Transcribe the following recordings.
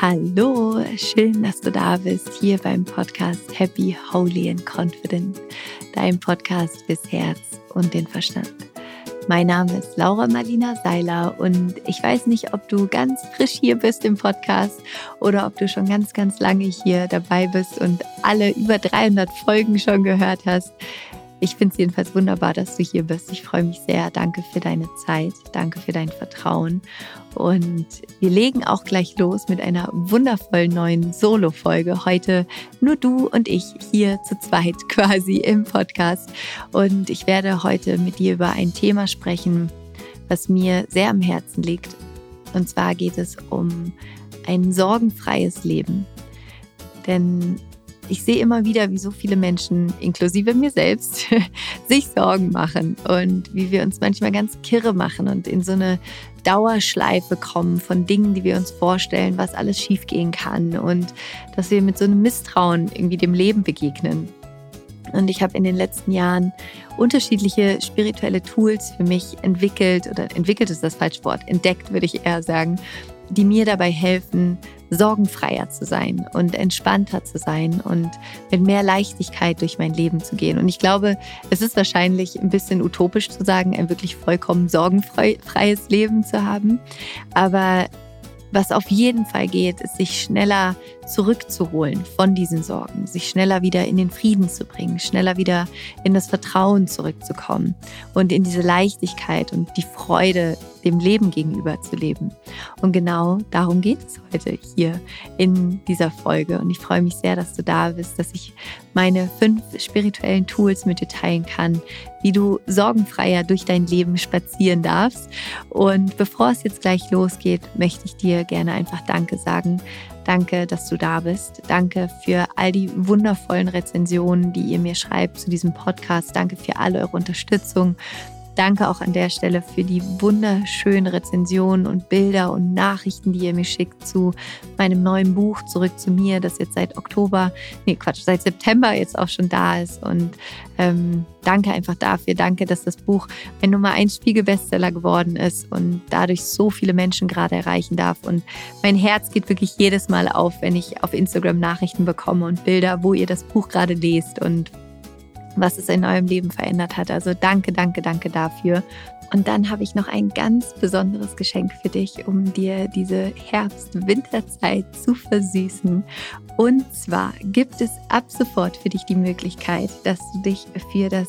Hallo, schön, dass du da bist, hier beim Podcast Happy, Holy and Confident, dein Podcast fürs Herz und den Verstand. Mein Name ist Laura Marlina Seiler und ich weiß nicht, ob du ganz frisch hier bist im Podcast oder ob du schon ganz, ganz lange hier dabei bist und alle über 300 Folgen schon gehört hast. Ich finde es jedenfalls wunderbar, dass du hier bist. Ich freue mich sehr. Danke für deine Zeit. Danke für dein Vertrauen. Und wir legen auch gleich los mit einer wundervollen neuen Solo-Folge. Heute nur du und ich hier zu zweit quasi im Podcast. Und ich werde heute mit dir über ein Thema sprechen, was mir sehr am Herzen liegt. Und zwar geht es um ein sorgenfreies Leben. Denn ich sehe immer wieder, wie so viele Menschen, inklusive mir selbst, sich Sorgen machen und wie wir uns manchmal ganz kirre machen und in so eine Dauerschleife kommen von Dingen, die wir uns vorstellen, was alles schiefgehen kann und dass wir mit so einem Misstrauen irgendwie dem Leben begegnen. Und ich habe in den letzten Jahren unterschiedliche spirituelle Tools für mich entwickelt oder entwickelt ist das falsche Wort, entdeckt würde ich eher sagen, die mir dabei helfen, sorgenfreier zu sein und entspannter zu sein und mit mehr Leichtigkeit durch mein Leben zu gehen. Und ich glaube, es ist wahrscheinlich ein bisschen utopisch zu sagen, ein wirklich vollkommen sorgenfreies Leben zu haben. Aber was auf jeden Fall geht, ist, sich schneller zurückzuholen von diesen Sorgen, sich schneller wieder in den Frieden zu bringen, schneller wieder in das Vertrauen zurückzukommen und in diese Leichtigkeit und die Freude dem Leben gegenüber zu leben. Und genau darum geht es heute hier in dieser Folge. Und ich freue mich sehr, dass du da bist, dass ich meine fünf spirituellen Tools mit dir teilen kann, wie du sorgenfreier durch dein Leben spazieren darfst. Und bevor es jetzt gleich losgeht, möchte ich dir gerne einfach Danke sagen Danke, dass du da bist. Danke für all die wundervollen Rezensionen, die ihr mir schreibt zu diesem Podcast. Danke für alle eure Unterstützung. Danke auch an der Stelle für die wunderschönen Rezensionen und Bilder und Nachrichten, die ihr mir schickt zu meinem neuen Buch Zurück zu mir, das jetzt seit Oktober, nee Quatsch, seit September jetzt auch schon da ist. Und ähm, danke einfach dafür. Danke, dass das Buch ein Nummer 1 Spiegel-Bestseller geworden ist und dadurch so viele Menschen gerade erreichen darf. Und mein Herz geht wirklich jedes Mal auf, wenn ich auf Instagram Nachrichten bekomme und Bilder, wo ihr das Buch gerade lest und was es in eurem Leben verändert hat. Also danke, danke, danke dafür. Und dann habe ich noch ein ganz besonderes Geschenk für dich, um dir diese Herbst-Winterzeit zu versüßen. Und zwar gibt es ab sofort für dich die Möglichkeit, dass du dich für das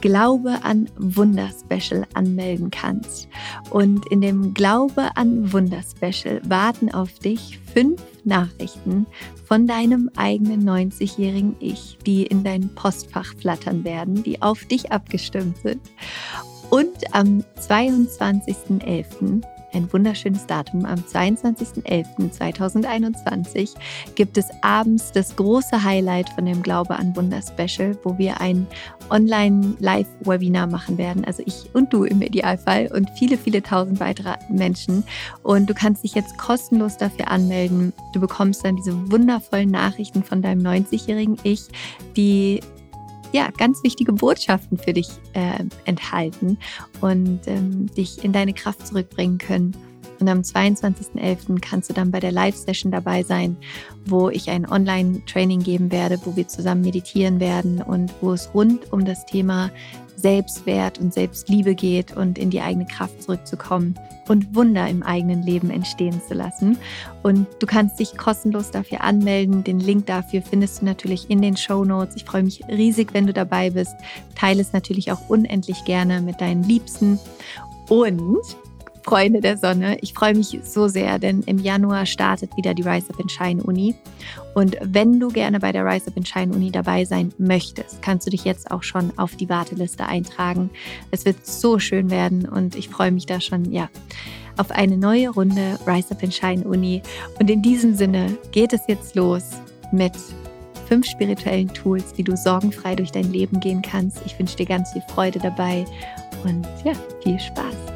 Glaube an Wunder Special anmelden kannst. Und in dem Glaube an Wunder Special warten auf dich fünf Nachrichten von deinem eigenen 90-jährigen Ich, die in dein Postfach flattern werden, die auf dich abgestimmt sind. Und am 22.11., ein wunderschönes Datum, am 22.11.2021 gibt es abends das große Highlight von dem Glaube an Wunder Special, wo wir ein Online-Live-Webinar machen werden. Also ich und du im Idealfall und viele, viele tausend weitere Menschen. Und du kannst dich jetzt kostenlos dafür anmelden. Du bekommst dann diese wundervollen Nachrichten von deinem 90-jährigen Ich, die ja, ganz wichtige Botschaften für dich äh, enthalten und ähm, dich in deine Kraft zurückbringen können. Und am 22.11. kannst du dann bei der Live-Session dabei sein, wo ich ein Online-Training geben werde, wo wir zusammen meditieren werden und wo es rund um das Thema Selbstwert und Selbstliebe geht und in die eigene Kraft zurückzukommen und Wunder im eigenen Leben entstehen zu lassen. Und du kannst dich kostenlos dafür anmelden. Den Link dafür findest du natürlich in den Show Notes. Ich freue mich riesig, wenn du dabei bist. Teile es natürlich auch unendlich gerne mit deinen Liebsten. Und Freunde der Sonne. Ich freue mich so sehr, denn im Januar startet wieder die Rise Up in Shine Uni. Und wenn du gerne bei der Rise Up in Shine Uni dabei sein möchtest, kannst du dich jetzt auch schon auf die Warteliste eintragen. Es wird so schön werden und ich freue mich da schon, ja, auf eine neue Runde Rise Up in Shine Uni. Und in diesem Sinne geht es jetzt los mit fünf spirituellen Tools, wie du sorgenfrei durch dein Leben gehen kannst. Ich wünsche dir ganz viel Freude dabei und ja, viel Spaß.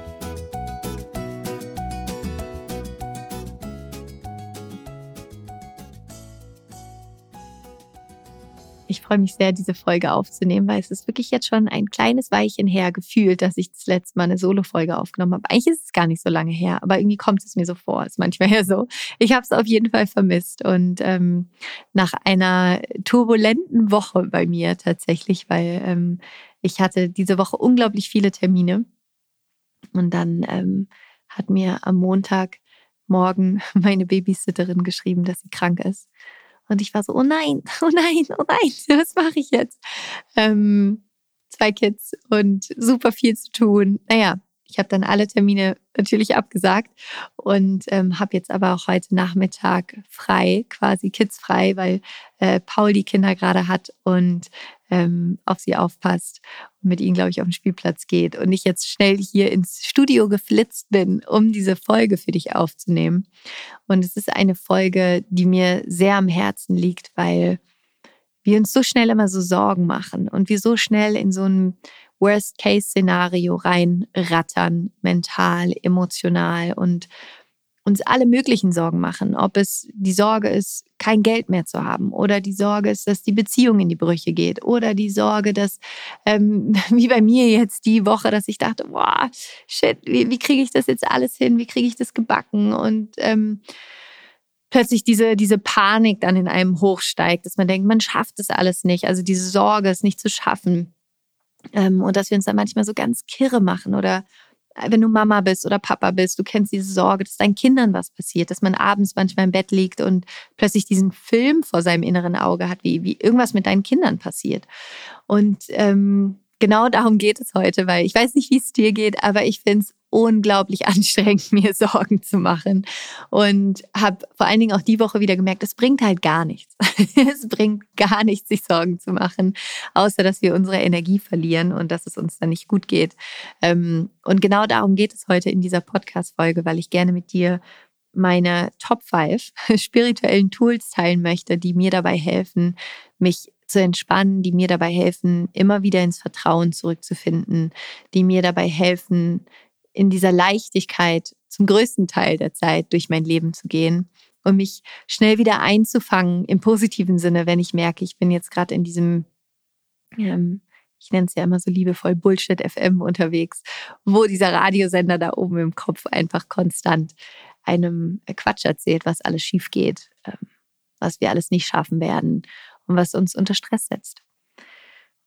Ich freue mich sehr, diese Folge aufzunehmen, weil es ist wirklich jetzt schon ein kleines Weilchen her gefühlt, dass ich das letzte Mal eine Solo-Folge aufgenommen habe. Eigentlich ist es gar nicht so lange her, aber irgendwie kommt es mir so vor. Ist manchmal ja so. Ich habe es auf jeden Fall vermisst. Und ähm, nach einer turbulenten Woche bei mir tatsächlich, weil ähm, ich hatte diese Woche unglaublich viele Termine. Und dann ähm, hat mir am Montagmorgen meine Babysitterin geschrieben, dass sie krank ist. Und ich war so, oh nein, oh nein, oh nein, was mache ich jetzt? Ähm, zwei Kids und super viel zu tun. Naja, ich habe dann alle Termine natürlich abgesagt und ähm, habe jetzt aber auch heute Nachmittag frei, quasi kidsfrei, weil äh, Paul die Kinder gerade hat und ähm, auf sie aufpasst und mit ihnen, glaube ich, auf den Spielplatz geht und ich jetzt schnell hier ins Studio geflitzt bin, um diese Folge für dich aufzunehmen. Und es ist eine Folge, die mir sehr am Herzen liegt, weil wir uns so schnell immer so Sorgen machen und wir so schnell in so ein Worst-Case-Szenario reinrattern, mental, emotional und uns alle möglichen Sorgen machen. Ob es die Sorge ist, kein Geld mehr zu haben oder die Sorge ist, dass die Beziehung in die Brüche geht oder die Sorge, dass, ähm, wie bei mir jetzt die Woche, dass ich dachte, boah, shit, wie, wie kriege ich das jetzt alles hin? Wie kriege ich das gebacken? Und ähm, plötzlich diese, diese Panik dann in einem hochsteigt, dass man denkt, man schafft es alles nicht. Also diese Sorge, es nicht zu schaffen. Ähm, und dass wir uns dann manchmal so ganz kirre machen oder wenn du Mama bist oder Papa bist, du kennst diese Sorge, dass deinen Kindern was passiert, dass man abends manchmal im Bett liegt und plötzlich diesen Film vor seinem inneren Auge hat, wie, wie irgendwas mit deinen Kindern passiert. Und ähm, genau darum geht es heute, weil ich weiß nicht, wie es dir geht, aber ich finde es unglaublich anstrengend, mir Sorgen zu machen. Und habe vor allen Dingen auch die Woche wieder gemerkt, es bringt halt gar nichts. es bringt gar nichts, sich Sorgen zu machen, außer dass wir unsere Energie verlieren und dass es uns dann nicht gut geht. Ähm, und genau darum geht es heute in dieser Podcast-Folge, weil ich gerne mit dir meine Top 5 spirituellen Tools teilen möchte, die mir dabei helfen, mich zu entspannen, die mir dabei helfen, immer wieder ins Vertrauen zurückzufinden, die mir dabei helfen, in dieser Leichtigkeit zum größten Teil der Zeit durch mein Leben zu gehen und mich schnell wieder einzufangen im positiven Sinne, wenn ich merke, ich bin jetzt gerade in diesem, ähm, ich nenne es ja immer so liebevoll Bullshit FM unterwegs, wo dieser Radiosender da oben im Kopf einfach konstant einem Quatsch erzählt, was alles schief geht, ähm, was wir alles nicht schaffen werden und was uns unter Stress setzt.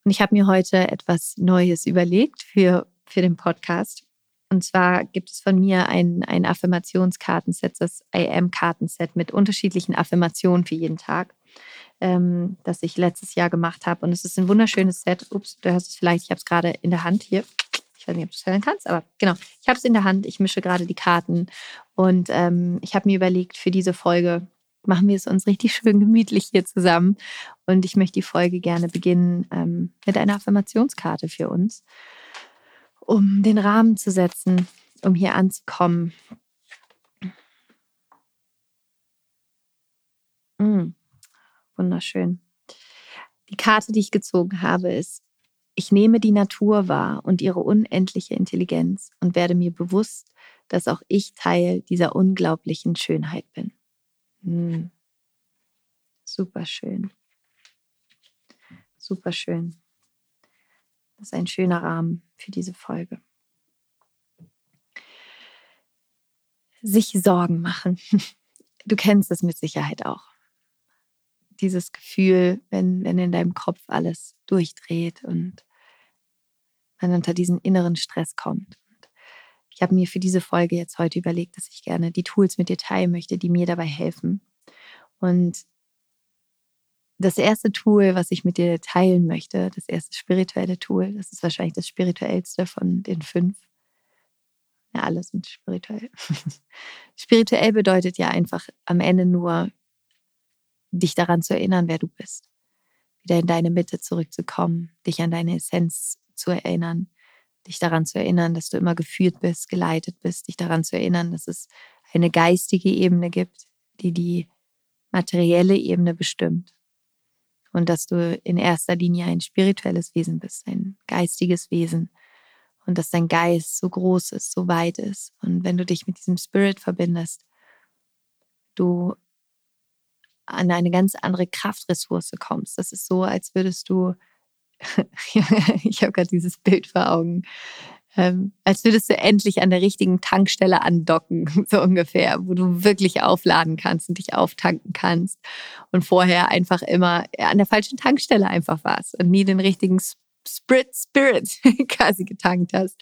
Und ich habe mir heute etwas Neues überlegt für, für den Podcast. Und zwar gibt es von mir ein, ein Affirmationskartenset, das I Am-Kartenset mit unterschiedlichen Affirmationen für jeden Tag, ähm, das ich letztes Jahr gemacht habe. Und es ist ein wunderschönes Set. Ups, du hörst es vielleicht, ich habe es gerade in der Hand hier. Ich weiß nicht, ob du es hören kannst, aber genau, ich habe es in der Hand. Ich mische gerade die Karten. Und ähm, ich habe mir überlegt, für diese Folge machen wir es uns richtig schön gemütlich hier zusammen. Und ich möchte die Folge gerne beginnen ähm, mit einer Affirmationskarte für uns um den Rahmen zu setzen, um hier anzukommen. Mm, wunderschön. Die Karte, die ich gezogen habe, ist, ich nehme die Natur wahr und ihre unendliche Intelligenz und werde mir bewusst, dass auch ich Teil dieser unglaublichen Schönheit bin. Mm. Super schön. Super schön. Das ist ein schöner Rahmen für diese Folge. Sich Sorgen machen. Du kennst es mit Sicherheit auch. Dieses Gefühl, wenn, wenn in deinem Kopf alles durchdreht und man unter diesen inneren Stress kommt. Ich habe mir für diese Folge jetzt heute überlegt, dass ich gerne die Tools mit dir teilen möchte, die mir dabei helfen. Und das erste Tool, was ich mit dir teilen möchte, das erste spirituelle Tool, das ist wahrscheinlich das spirituellste von den fünf. Ja, alle sind spirituell. Spirituell bedeutet ja einfach am Ende nur, dich daran zu erinnern, wer du bist. Wieder in deine Mitte zurückzukommen, dich an deine Essenz zu erinnern, dich daran zu erinnern, dass du immer geführt bist, geleitet bist, dich daran zu erinnern, dass es eine geistige Ebene gibt, die die materielle Ebene bestimmt und dass du in erster Linie ein spirituelles Wesen bist, ein geistiges Wesen und dass dein Geist so groß ist, so weit ist. Und wenn du dich mit diesem Spirit verbindest, du an eine ganz andere Kraftressource kommst. Das ist so, als würdest du, ich habe gerade dieses Bild vor Augen, ähm, als würdest du endlich an der richtigen Tankstelle andocken, so ungefähr, wo du wirklich aufladen kannst und dich auftanken kannst. Und vorher einfach immer an der falschen Tankstelle einfach warst und nie den richtigen Spirit, Spirit quasi getankt hast.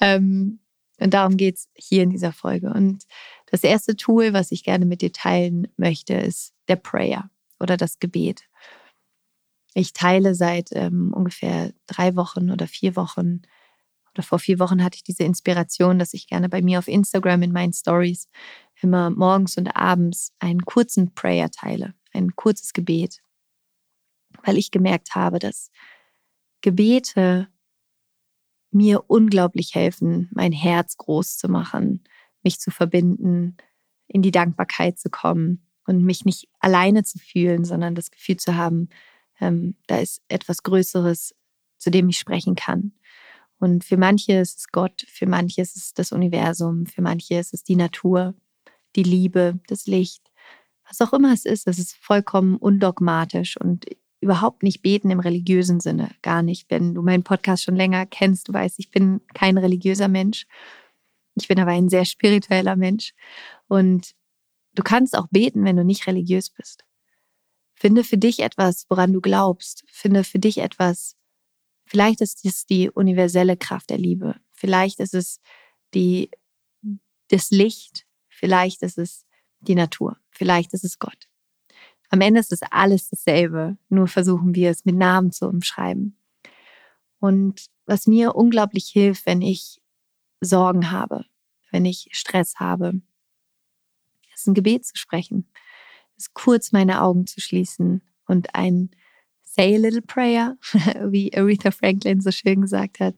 Ähm, und darum geht's hier in dieser Folge. Und das erste Tool, was ich gerne mit dir teilen möchte, ist der Prayer oder das Gebet. Ich teile seit ähm, ungefähr drei Wochen oder vier Wochen oder vor vier Wochen hatte ich diese Inspiration, dass ich gerne bei mir auf Instagram in meinen Stories immer morgens und abends einen kurzen Prayer teile, ein kurzes Gebet, weil ich gemerkt habe, dass Gebete mir unglaublich helfen, mein Herz groß zu machen, mich zu verbinden, in die Dankbarkeit zu kommen und mich nicht alleine zu fühlen, sondern das Gefühl zu haben, ähm, da ist etwas Größeres, zu dem ich sprechen kann. Und für manche ist es Gott, für manche ist es das Universum, für manche ist es die Natur, die Liebe, das Licht, was auch immer es ist. Es ist vollkommen undogmatisch und überhaupt nicht beten im religiösen Sinne, gar nicht. Wenn du meinen Podcast schon länger kennst, du weißt, ich bin kein religiöser Mensch. Ich bin aber ein sehr spiritueller Mensch. Und du kannst auch beten, wenn du nicht religiös bist. Finde für dich etwas, woran du glaubst. Finde für dich etwas, vielleicht ist es die universelle Kraft der Liebe. Vielleicht ist es die, das Licht. Vielleicht ist es die Natur. Vielleicht ist es Gott. Am Ende ist es alles dasselbe, nur versuchen wir es mit Namen zu umschreiben. Und was mir unglaublich hilft, wenn ich Sorgen habe, wenn ich Stress habe, ist ein Gebet zu sprechen, ist kurz meine Augen zu schließen und ein Say a little prayer, wie Aretha Franklin so schön gesagt hat,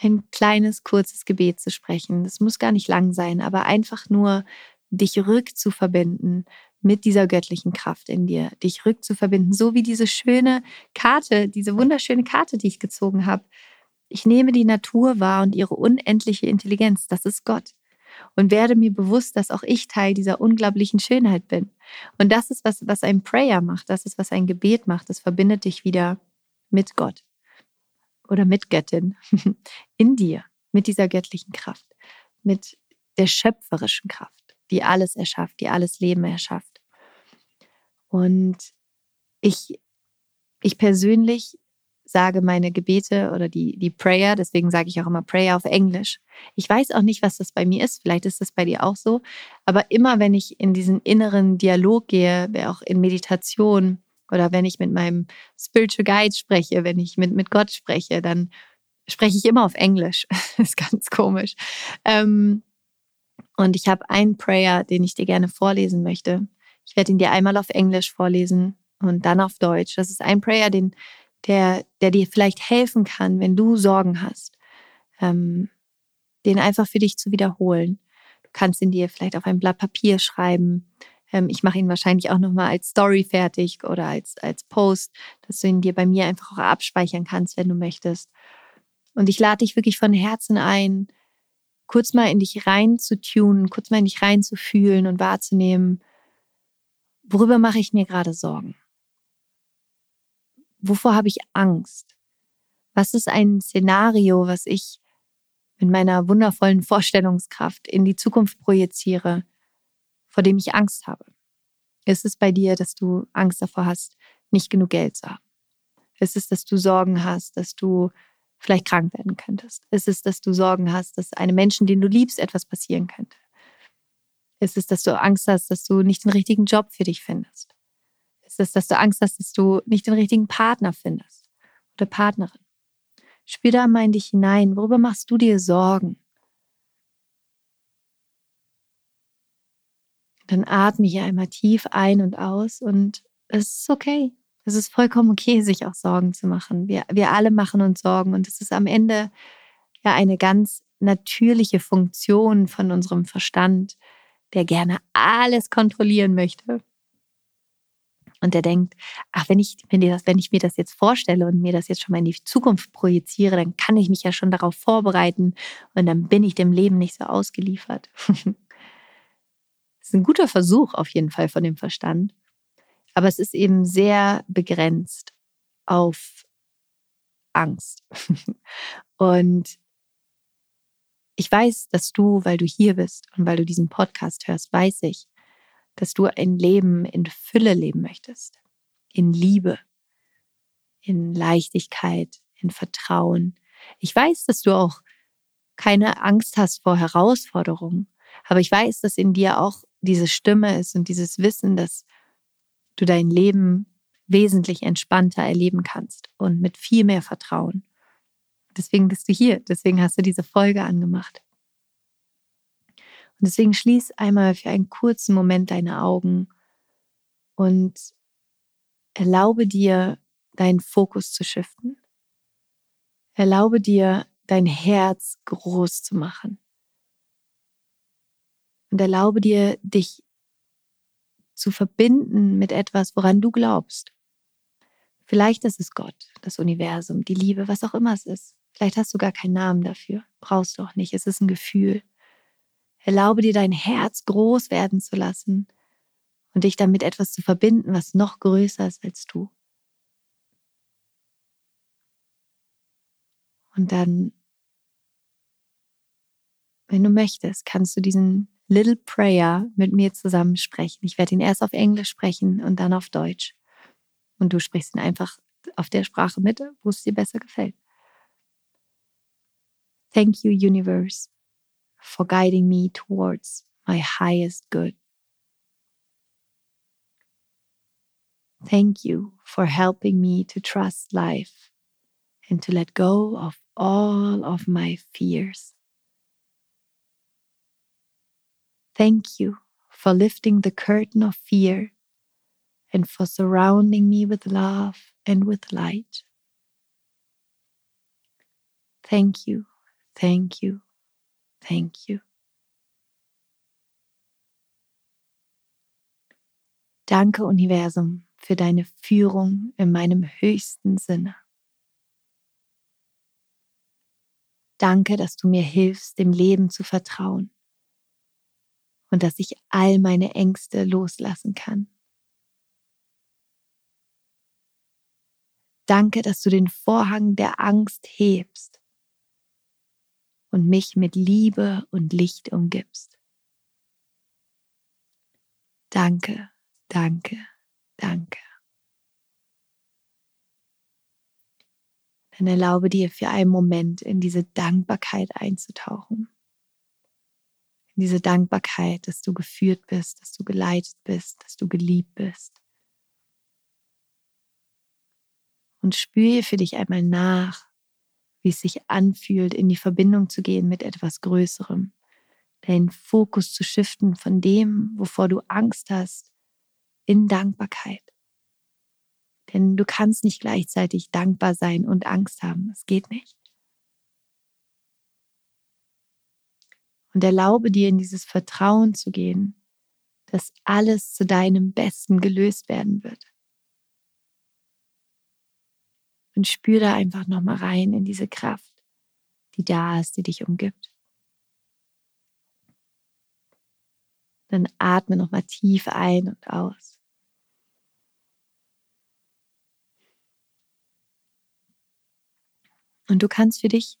ein kleines, kurzes Gebet zu sprechen. Das muss gar nicht lang sein, aber einfach nur dich rückzuverbinden mit dieser göttlichen Kraft in dir, dich rückzuverbinden, so wie diese schöne Karte, diese wunderschöne Karte, die ich gezogen habe. Ich nehme die Natur wahr und ihre unendliche Intelligenz, das ist Gott. Und werde mir bewusst, dass auch ich Teil dieser unglaublichen Schönheit bin. Und das ist, was, was ein Prayer macht, das ist, was ein Gebet macht. Das verbindet dich wieder mit Gott oder mit Göttin in dir, mit dieser göttlichen Kraft, mit der schöpferischen Kraft die alles erschafft, die alles Leben erschafft. Und ich, ich persönlich sage meine Gebete oder die, die Prayer, deswegen sage ich auch immer Prayer auf Englisch. Ich weiß auch nicht, was das bei mir ist, vielleicht ist das bei dir auch so, aber immer wenn ich in diesen inneren Dialog gehe, auch in Meditation oder wenn ich mit meinem Spiritual Guide spreche, wenn ich mit, mit Gott spreche, dann spreche ich immer auf Englisch. das ist ganz komisch. Ähm, und ich habe einen Prayer, den ich dir gerne vorlesen möchte. Ich werde ihn dir einmal auf Englisch vorlesen und dann auf Deutsch. Das ist ein Prayer, den, der, der dir vielleicht helfen kann, wenn du Sorgen hast, ähm, den einfach für dich zu wiederholen. Du kannst ihn dir vielleicht auf ein Blatt Papier schreiben. Ähm, ich mache ihn wahrscheinlich auch nochmal als Story fertig oder als, als Post, dass du ihn dir bei mir einfach auch abspeichern kannst, wenn du möchtest. Und ich lade dich wirklich von Herzen ein, kurz mal in dich rein zu tunen, kurz mal in dich rein zu fühlen und wahrzunehmen, worüber mache ich mir gerade Sorgen? Wovor habe ich Angst? Was ist ein Szenario, was ich mit meiner wundervollen Vorstellungskraft in die Zukunft projiziere, vor dem ich Angst habe? Ist es bei dir, dass du Angst davor hast, nicht genug Geld zu haben? Ist es, dass du Sorgen hast, dass du vielleicht krank werden könntest? Ist es, dass du Sorgen hast, dass einem Menschen, den du liebst, etwas passieren könnte? Ist es, dass du Angst hast, dass du nicht den richtigen Job für dich findest? Ist dass du Angst hast, dass du nicht den richtigen Partner findest oder Partnerin? Spür da mal in dich hinein. Worüber machst du dir Sorgen? Dann atme hier einmal tief ein und aus und es ist okay. Es ist vollkommen okay, sich auch Sorgen zu machen. Wir, wir alle machen uns Sorgen und es ist am Ende ja eine ganz natürliche Funktion von unserem Verstand, der gerne alles kontrollieren möchte. Und der denkt, ach, wenn ich, wenn, das, wenn ich mir das jetzt vorstelle und mir das jetzt schon mal in die Zukunft projiziere, dann kann ich mich ja schon darauf vorbereiten und dann bin ich dem Leben nicht so ausgeliefert. das ist ein guter Versuch auf jeden Fall von dem Verstand. Aber es ist eben sehr begrenzt auf Angst. und ich weiß, dass du, weil du hier bist und weil du diesen Podcast hörst, weiß ich, dass du ein Leben in Fülle leben möchtest. In Liebe, in Leichtigkeit, in Vertrauen. Ich weiß, dass du auch keine Angst hast vor Herausforderungen, aber ich weiß, dass in dir auch diese Stimme ist und dieses Wissen, dass du dein Leben wesentlich entspannter erleben kannst und mit viel mehr Vertrauen. Deswegen bist du hier, deswegen hast du diese Folge angemacht. Und deswegen schließ einmal für einen kurzen Moment deine Augen und erlaube dir, deinen Fokus zu shiften. Erlaube dir, dein Herz groß zu machen. Und erlaube dir, dich zu verbinden mit etwas, woran du glaubst. Vielleicht ist es Gott, das Universum, die Liebe, was auch immer es ist. Vielleicht hast du gar keinen Namen dafür. Brauchst du auch nicht. Es ist ein Gefühl. Erlaube dir dein Herz groß werden zu lassen und dich damit etwas zu verbinden, was noch größer ist als du. Und dann, wenn du möchtest, kannst du diesen Little Prayer mit mir zusammen sprechen. Ich werde ihn erst auf Englisch sprechen und dann auf Deutsch. Und du sprichst ihn einfach auf der Sprache mit, wo es dir besser gefällt. Thank you, universe, for guiding me towards my highest good. Thank you for helping me to trust life and to let go of all of my fears. Thank you for lifting the curtain of fear and for surrounding me with love and with light. Thank you, thank you, thank you. Danke, Universum, für deine Führung in meinem höchsten Sinne. Danke, dass du mir hilfst, dem Leben zu vertrauen und dass ich all meine Ängste loslassen kann. Danke, dass du den Vorhang der Angst hebst und mich mit Liebe und Licht umgibst. Danke, danke, danke. Dann erlaube dir für einen Moment in diese Dankbarkeit einzutauchen. In diese Dankbarkeit, dass du geführt bist, dass du geleitet bist, dass du geliebt bist. Und spüre für dich einmal nach, wie es sich anfühlt, in die Verbindung zu gehen mit etwas Größerem, deinen Fokus zu shiften von dem, wovor du Angst hast, in Dankbarkeit. Denn du kannst nicht gleichzeitig dankbar sein und Angst haben. Es geht nicht. Und erlaube dir in dieses Vertrauen zu gehen, dass alles zu deinem Besten gelöst werden wird. Und spür da einfach nochmal rein in diese Kraft, die da ist, die dich umgibt. Dann atme nochmal tief ein und aus. Und du kannst für dich,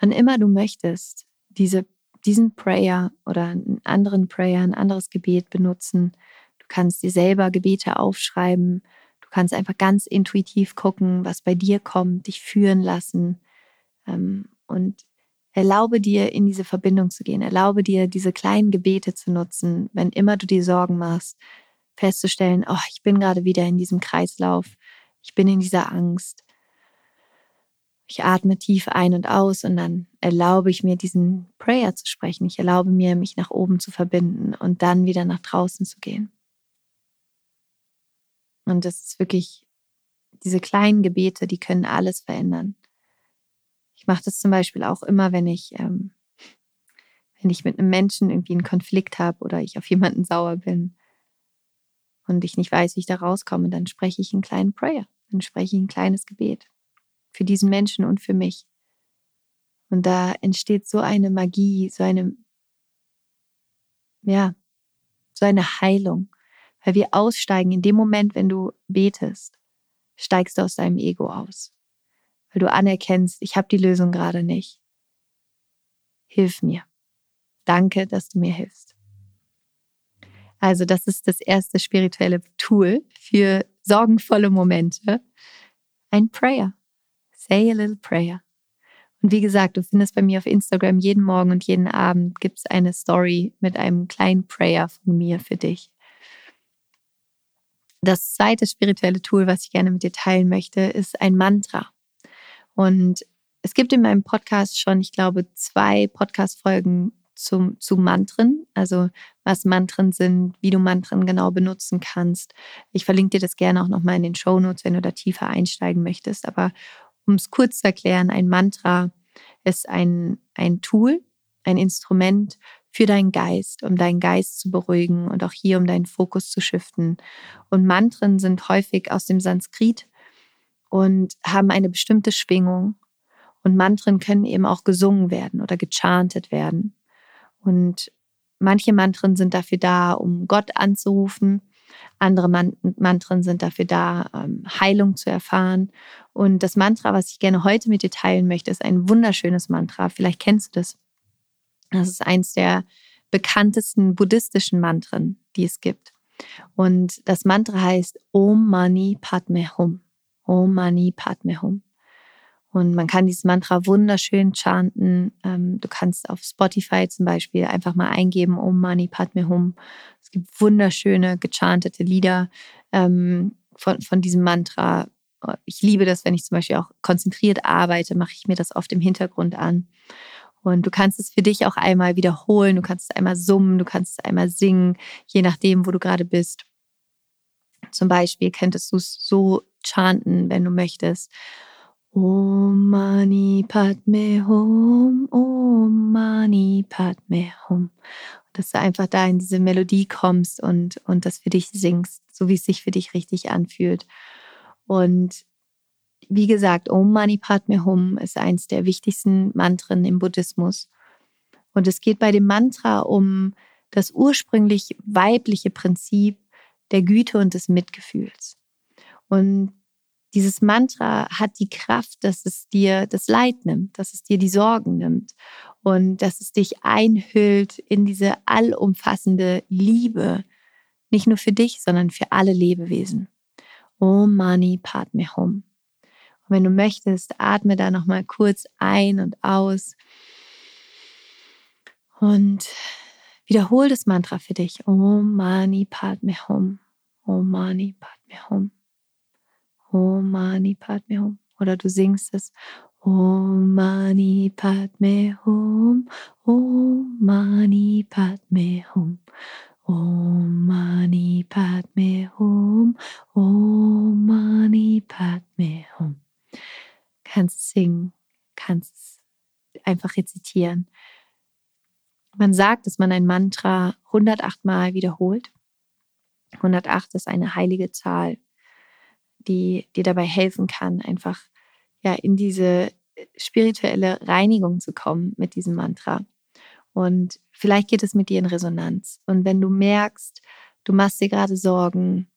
wann immer du möchtest, diese, diesen Prayer oder einen anderen Prayer, ein anderes Gebet benutzen. Du kannst dir selber Gebete aufschreiben. Kannst einfach ganz intuitiv gucken, was bei dir kommt, dich führen lassen. Ähm, und erlaube dir, in diese Verbindung zu gehen. Erlaube dir, diese kleinen Gebete zu nutzen, wenn immer du dir Sorgen machst, festzustellen, oh, ich bin gerade wieder in diesem Kreislauf. Ich bin in dieser Angst. Ich atme tief ein und aus und dann erlaube ich mir diesen Prayer zu sprechen. Ich erlaube mir, mich nach oben zu verbinden und dann wieder nach draußen zu gehen. Und das ist wirklich, diese kleinen Gebete, die können alles verändern. Ich mache das zum Beispiel auch immer, wenn ich, ähm, wenn ich mit einem Menschen irgendwie einen Konflikt habe oder ich auf jemanden sauer bin und ich nicht weiß, wie ich da rauskomme, dann spreche ich einen kleinen Prayer, dann spreche ich ein kleines Gebet für diesen Menschen und für mich. Und da entsteht so eine Magie, so eine, ja, so eine Heilung, Weil wir aussteigen in dem Moment, wenn du betest, steigst du aus deinem Ego aus. Weil du anerkennst, ich habe die Lösung gerade nicht. Hilf mir. Danke, dass du mir hilfst. Also das ist das erste spirituelle Tool für sorgenvolle Momente. Ein Prayer. Say a little prayer. Und wie gesagt, du findest bei mir auf Instagram jeden Morgen und jeden Abend gibt es eine Story mit einem kleinen Prayer von mir für dich. Das zweite spirituelle Tool, was ich gerne mit dir teilen möchte, ist ein Mantra. Und es gibt in meinem Podcast schon, ich glaube, zwei Podcast-Folgen zum, zu Mantren, also was Mantren sind, wie du Mantren genau benutzen kannst. Ich verlinke dir das gerne auch nochmal in den Show Notes, wenn du da tiefer einsteigen möchtest. Aber um es kurz zu erklären, ein Mantra ist ein, ein Tool, ein Instrument für deinen Geist, um deinen Geist zu beruhigen und auch hier, um deinen Fokus zu shiften. Und Mantren sind häufig aus dem Sanskrit und haben eine bestimmte Schwingung. Und Mantren können eben auch gesungen werden oder gechantet werden. Und manche Mantren sind dafür da, um Gott anzurufen. Andere Mantren sind dafür da, ähm, Heilung zu erfahren. Und das Mantra, was ich gerne heute mit dir teilen möchte, ist ein wunderschönes Mantra. Vielleicht kennst du das. Das ist eins der bekanntesten buddhistischen Mantren, die es gibt. Und das Mantra heißt Om Mani Padme Hum. Om Mani Padme Hum. Und man kann dieses Mantra wunderschön chanten. Ähm, du kannst auf Spotify zum Beispiel einfach mal eingeben, Om Mani Padme Hum. Es gibt wunderschöne gechantete Lieder ähm, von, von diesem Mantra. Ich liebe das, wenn ich zum Beispiel auch konzentriert arbeite, mache ich mir das oft im Hintergrund an. Und du kannst es für dich auch einmal wiederholen, du kannst es einmal summen, du kannst es einmal singen, je nachdem, wo du gerade bist. Zum Beispiel könntest du es so chanten, wenn du möchtest. Om Mani Padme Hum, Om Mani Padme Hum. Dass du einfach da in diese Melodie kommst und, und das für dich singst, so wie es sich für dich richtig anfühlt. Und wie gesagt, Om Mani Padme Hum ist eins der wichtigsten Mantren im Buddhismus. Und es geht bei dem Mantra um das ursprünglich weibliche Prinzip der Güte und des Mitgefühls. Und dieses Mantra hat die Kraft, dass es dir das Leid nimmt, dass es dir die Sorgen nimmt und dass es dich einhüllt in diese allumfassende Liebe, nicht nur für dich, sondern für alle Lebewesen. Om Mani Padme Hum. Wenn du möchtest, atme da nochmal kurz ein und aus und wiederhol das Mantra für dich. Om Mani Padme Hum. Om Mani Padme Hum. Om Mani Padme Hum. Oder du singst es Om Mani Padme Hum, Om Mani Padme Hum, Om Mani Padme Hum, Om Mani Padme Hum. Kannst singen, kannst einfach rezitieren. Man sagt, dass man ein Mantra 108 Mal wiederholt. 108 ist eine heilige Zahl die dir dabei helfen kann, einfach ja in diese spirituelle Reinigung zu kommen mit diesem Mantra. Und vielleicht geht es mit dir in Resonanz. Und wenn du merkst, du machst dir gerade Sorgen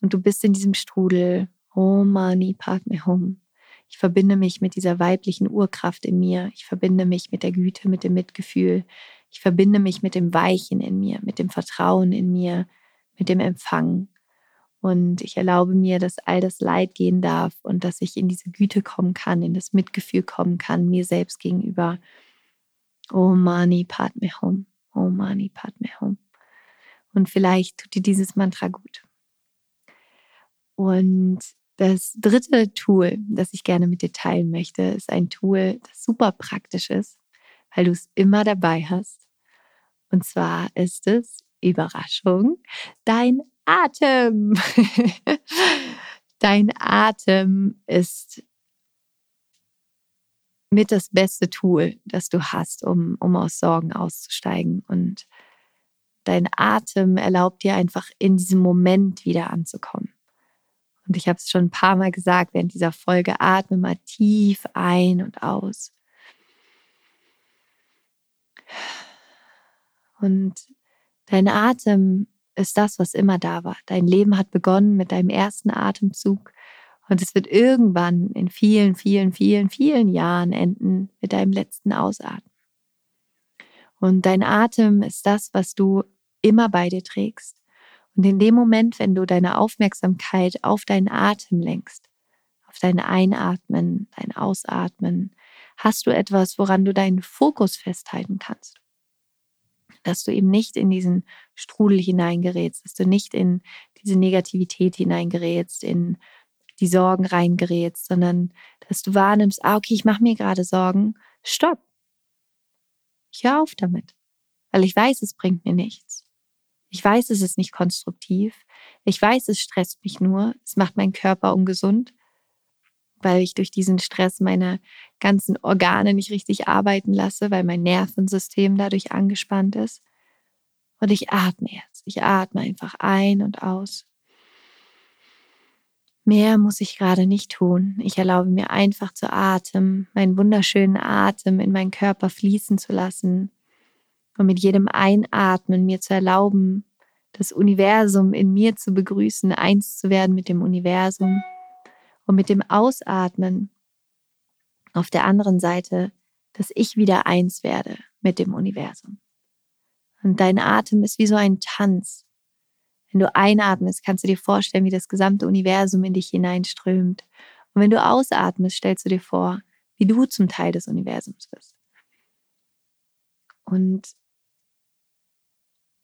und du bist in diesem Strudel, oh Mani Padme Hum, ich verbinde mich mit dieser weiblichen Urkraft in mir. Ich verbinde mich mit der Güte, mit dem Mitgefühl. Ich verbinde mich mit dem Weichen in mir, mit dem Vertrauen in mir, mit dem Empfangen. Und ich erlaube mir, dass all das Leid gehen darf und dass ich in diese Güte kommen kann, in das Mitgefühl kommen kann, mir selbst gegenüber. Oh Mani Padme Hum, Oh Mani Padme Hum. Und vielleicht tut dir dieses Mantra gut. Und das dritte Tool, das ich gerne mit dir teilen möchte, ist ein Tool, das super praktisch ist, weil du es immer dabei hast. Und zwar ist es Überraschung, dein Atem. Dein Atem ist mit das beste Tool, das du hast, um, um aus Sorgen auszusteigen. Und dein Atem erlaubt dir einfach in diesem Moment wieder anzukommen. Und ich habe es schon ein paar Mal gesagt während dieser Folge, atme mal tief ein und aus. Und dein Atem ist das, was immer da war. Dein Leben hat begonnen mit deinem ersten Atemzug und es wird irgendwann in vielen, vielen, vielen, vielen Jahren enden mit deinem letzten Ausatmen. Und dein Atem ist das, was du immer bei dir trägst. Und in dem Moment, wenn du deine Aufmerksamkeit auf deinen Atem lenkst, auf dein Einatmen, dein Ausatmen, hast du etwas, woran du deinen Fokus festhalten kannst. Dass du eben nicht in diesen Strudel hineingerätst, dass du nicht in diese Negativität hineingerätst, in die Sorgen reingerätst, sondern dass du wahrnimmst, ah, okay, ich mache mir gerade Sorgen, stopp. Ich höre auf damit, weil ich weiß, es bringt mir nichts. Ich weiß, es ist nicht konstruktiv. Ich weiß, es stresst mich nur. Es macht meinen Körper ungesund weil ich durch diesen Stress meine ganzen Organe nicht richtig arbeiten lasse, weil mein Nervensystem dadurch angespannt ist. Und ich atme jetzt. Ich atme einfach ein und aus. Mehr muss ich gerade nicht tun. Ich erlaube mir einfach zu atmen, meinen wunderschönen Atem in meinen Körper fließen zu lassen und mit jedem Einatmen mir zu erlauben, das Universum in mir zu begrüßen, eins zu werden mit dem Universum. Und mit dem Ausatmen auf der anderen Seite, dass ich wieder eins werde mit dem Universum. Und dein Atem ist wie so ein Tanz. Wenn du einatmest, kannst du dir vorstellen, wie das gesamte Universum in dich hineinströmt. Und wenn du ausatmest, stellst du dir vor, wie du zum Teil des Universums bist. Und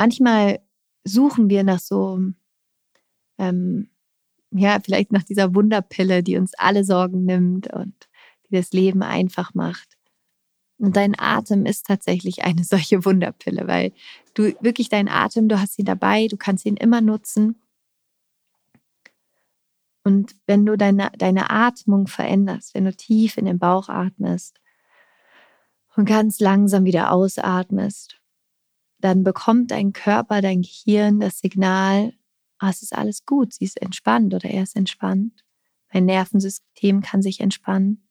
manchmal suchen wir nach so ähm, ja, vielleicht nach dieser Wunderpille, die uns alle Sorgen nimmt und die das Leben einfach macht. Und dein Atem ist tatsächlich eine solche Wunderpille, weil du wirklich deinen Atem, du hast ihn dabei, du kannst ihn immer nutzen. Und wenn du deine, deine Atmung veränderst, wenn du tief in den Bauch atmest und ganz langsam wieder ausatmest, dann bekommt dein Körper, dein Gehirn das Signal, oh, es ist alles gut, sie ist entspannt oder er ist entspannt. Mein Nervensystem kann sich entspannen.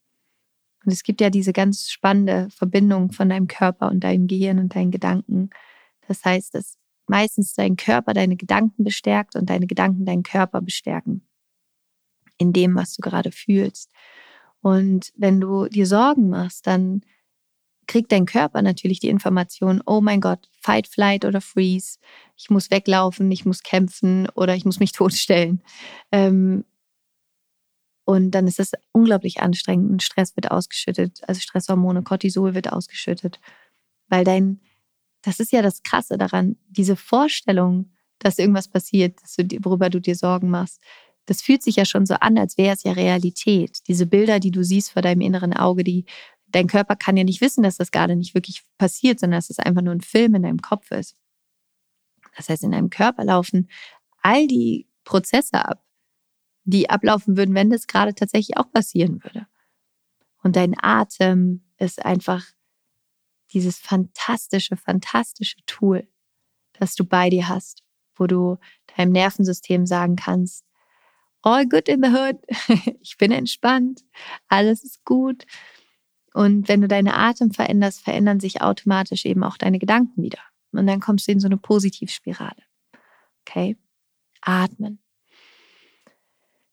Und es gibt ja diese ganz spannende Verbindung von deinem Körper und deinem Gehirn und deinen Gedanken. Das heißt, dass meistens dein Körper deine Gedanken bestärkt und deine Gedanken deinen Körper bestärken. In dem, was du gerade fühlst. Und wenn du dir Sorgen machst, dann kriegt dein Körper natürlich die Information, oh mein Gott, Fight, Flight oder Freeze. Ich muss weglaufen, ich muss kämpfen oder ich muss mich totstellen. Ähm, und dann ist das unglaublich anstrengend und Stress wird ausgeschüttet, also Stresshormone, Cortisol wird ausgeschüttet, weil dein, das ist ja das Krasse daran, diese Vorstellung, dass irgendwas passiert, dass du, worüber du dir Sorgen machst, das fühlt sich ja schon so an, als wäre es ja Realität. Diese Bilder, die du siehst vor deinem inneren Auge, die dein Körper kann ja nicht wissen, dass das gerade nicht wirklich passiert, sondern dass es einfach nur ein Film in deinem Kopf ist. Das heißt, in deinem Körper laufen all die Prozesse ab, die ablaufen würden, wenn das gerade tatsächlich auch passieren würde. Und dein Atem ist einfach dieses fantastische, fantastische Tool, das du bei dir hast, wo du deinem Nervensystem sagen kannst, all good in the hood, ich bin entspannt, alles ist gut. Und wenn du deine Atem veränderst, verändern sich automatisch eben auch deine Gedanken wieder. Und dann kommst du in so eine Positivspirale. Okay? Atmen.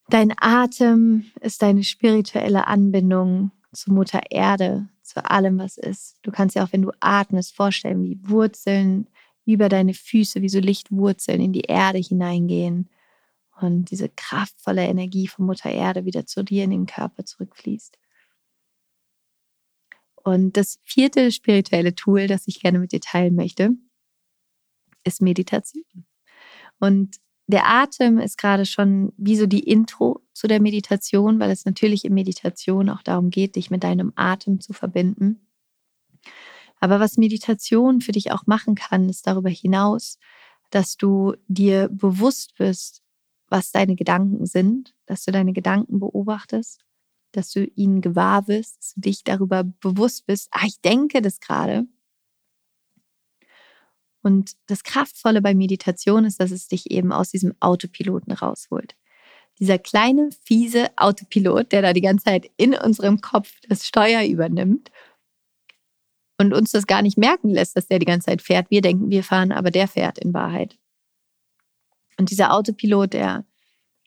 Dein Atem ist deine spirituelle Anbindung zu Mutter Erde, zu allem, was ist. Du kannst dir auch, wenn du atmest, vorstellen, wie Wurzeln über deine Füße, wie so Lichtwurzeln in die Erde hineingehen und diese kraftvolle Energie von Mutter Erde wieder zu dir in den Körper zurückfließt. Und das vierte spirituelle Tool, das ich gerne mit dir teilen möchte, ist Meditation. Und der Atem ist gerade schon wie so die Intro zu der Meditation, weil es natürlich in Meditation auch darum geht, dich mit deinem Atem zu verbinden. Aber was Meditation für dich auch machen kann, ist darüber hinaus, dass du dir bewusst bist, was deine Gedanken sind, dass du deine Gedanken beobachtest dass du ihnen gewahr wirst, dass du dich darüber bewusst bist, ah, ich denke das gerade. Und das Kraftvolle bei Meditation ist, dass es dich eben aus diesem Autopiloten rausholt. Dieser kleine, fiese Autopilot, der da die ganze Zeit in unserem Kopf das Steuer übernimmt und uns das gar nicht merken lässt, dass der die ganze Zeit fährt. Wir denken, wir fahren, aber der fährt in Wahrheit. Und dieser Autopilot, der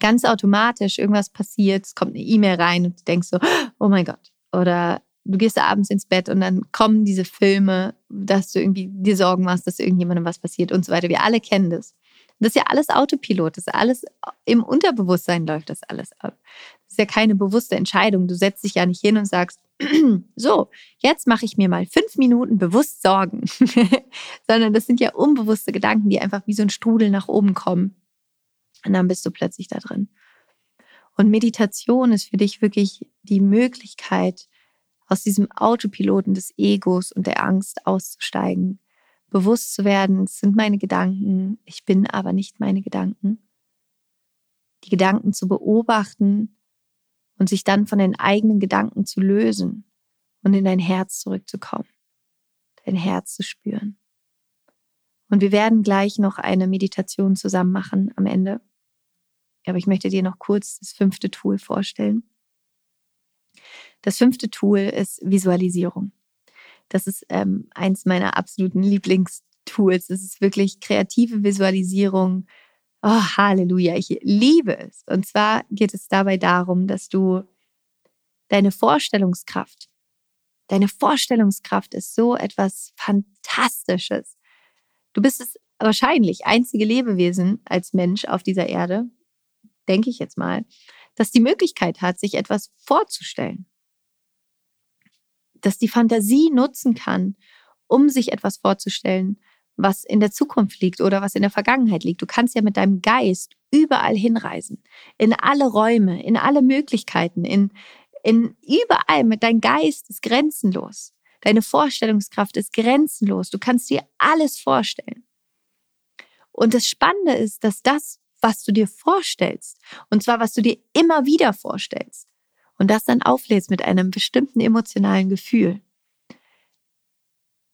ganz automatisch irgendwas passiert, es kommt eine E-Mail rein und du denkst so, oh mein Gott. Oder du gehst abends ins Bett und dann kommen diese Filme, dass du irgendwie dir Sorgen machst, dass irgendjemandem was passiert und so weiter. Wir alle kennen das. Das ist ja alles Autopilot, das ist alles im Unterbewusstsein läuft das alles ab. Das ist ja keine bewusste Entscheidung. Du setzt dich ja nicht hin und sagst, so, jetzt mache ich mir mal fünf Minuten bewusst Sorgen, sondern das sind ja unbewusste Gedanken, die einfach wie so ein Strudel nach oben kommen. Und dann bist du plötzlich da drin. Und Meditation ist für dich wirklich die Möglichkeit, aus diesem Autopiloten des Egos und der Angst auszusteigen, bewusst zu werden, es sind meine Gedanken, ich bin aber nicht meine Gedanken. Die Gedanken zu beobachten und sich dann von den eigenen Gedanken zu lösen und in dein Herz zurückzukommen, dein Herz zu spüren. Und wir werden gleich noch eine Meditation zusammen machen am Ende. Aber ich möchte dir noch kurz das fünfte Tool vorstellen. Das fünfte Tool ist Visualisierung. Das ist ähm, eins meiner absoluten Lieblingstools. Es ist wirklich kreative Visualisierung. Oh, Halleluja, ich liebe es. Und zwar geht es dabei darum, dass du deine Vorstellungskraft, deine Vorstellungskraft ist so etwas Fantastisches. Du bist es wahrscheinlich einzige Lebewesen als Mensch auf dieser Erde, denke ich jetzt mal, das die Möglichkeit hat, sich etwas vorzustellen dass die Fantasie nutzen kann, um sich etwas vorzustellen, was in der Zukunft liegt oder was in der Vergangenheit liegt. Du kannst ja mit deinem Geist überall hinreisen, in alle Räume, in alle Möglichkeiten, in, in überall mit deinem Geist ist grenzenlos. Deine Vorstellungskraft ist grenzenlos. Du kannst dir alles vorstellen. Und das Spannende ist, dass das, was du dir vorstellst, und zwar was du dir immer wieder vorstellst, und das dann auflädst mit einem bestimmten emotionalen Gefühl,